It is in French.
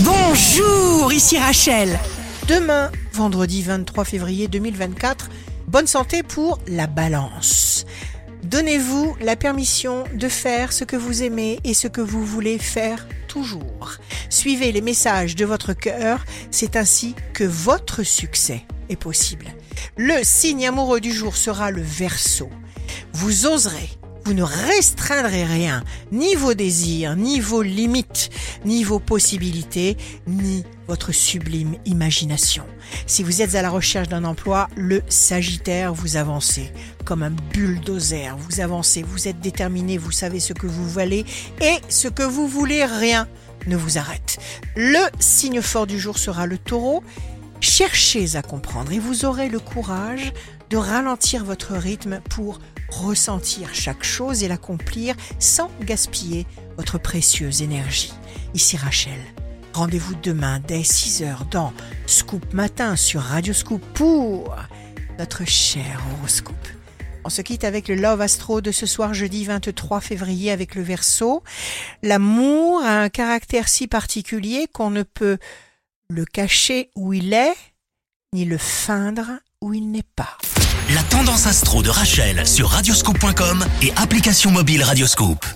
Bonjour, ici Rachel. Demain, vendredi 23 février 2024, bonne santé pour la balance. Donnez-vous la permission de faire ce que vous aimez et ce que vous voulez faire toujours. Suivez les messages de votre cœur, c'est ainsi que votre succès est possible. Le signe amoureux du jour sera le verso. Vous oserez vous ne restreindrez rien, ni vos désirs, ni vos limites, ni vos possibilités, ni votre sublime imagination. Si vous êtes à la recherche d'un emploi, le Sagittaire, vous avancez comme un bulldozer, vous avancez, vous êtes déterminé, vous savez ce que vous valez et ce que vous voulez, rien ne vous arrête. Le signe fort du jour sera le taureau. Cherchez à comprendre et vous aurez le courage de ralentir votre rythme pour ressentir chaque chose et l'accomplir sans gaspiller votre précieuse énergie. Ici Rachel. Rendez-vous demain dès 6h dans Scoop Matin sur Radio Scoop pour notre cher horoscope. On se quitte avec le Love Astro de ce soir jeudi 23 février avec le Verseau. L'amour a un caractère si particulier qu'on ne peut le cacher où il est, ni le feindre où il n'est pas. La tendance astro de Rachel sur radioscope.com et application mobile Radioscope.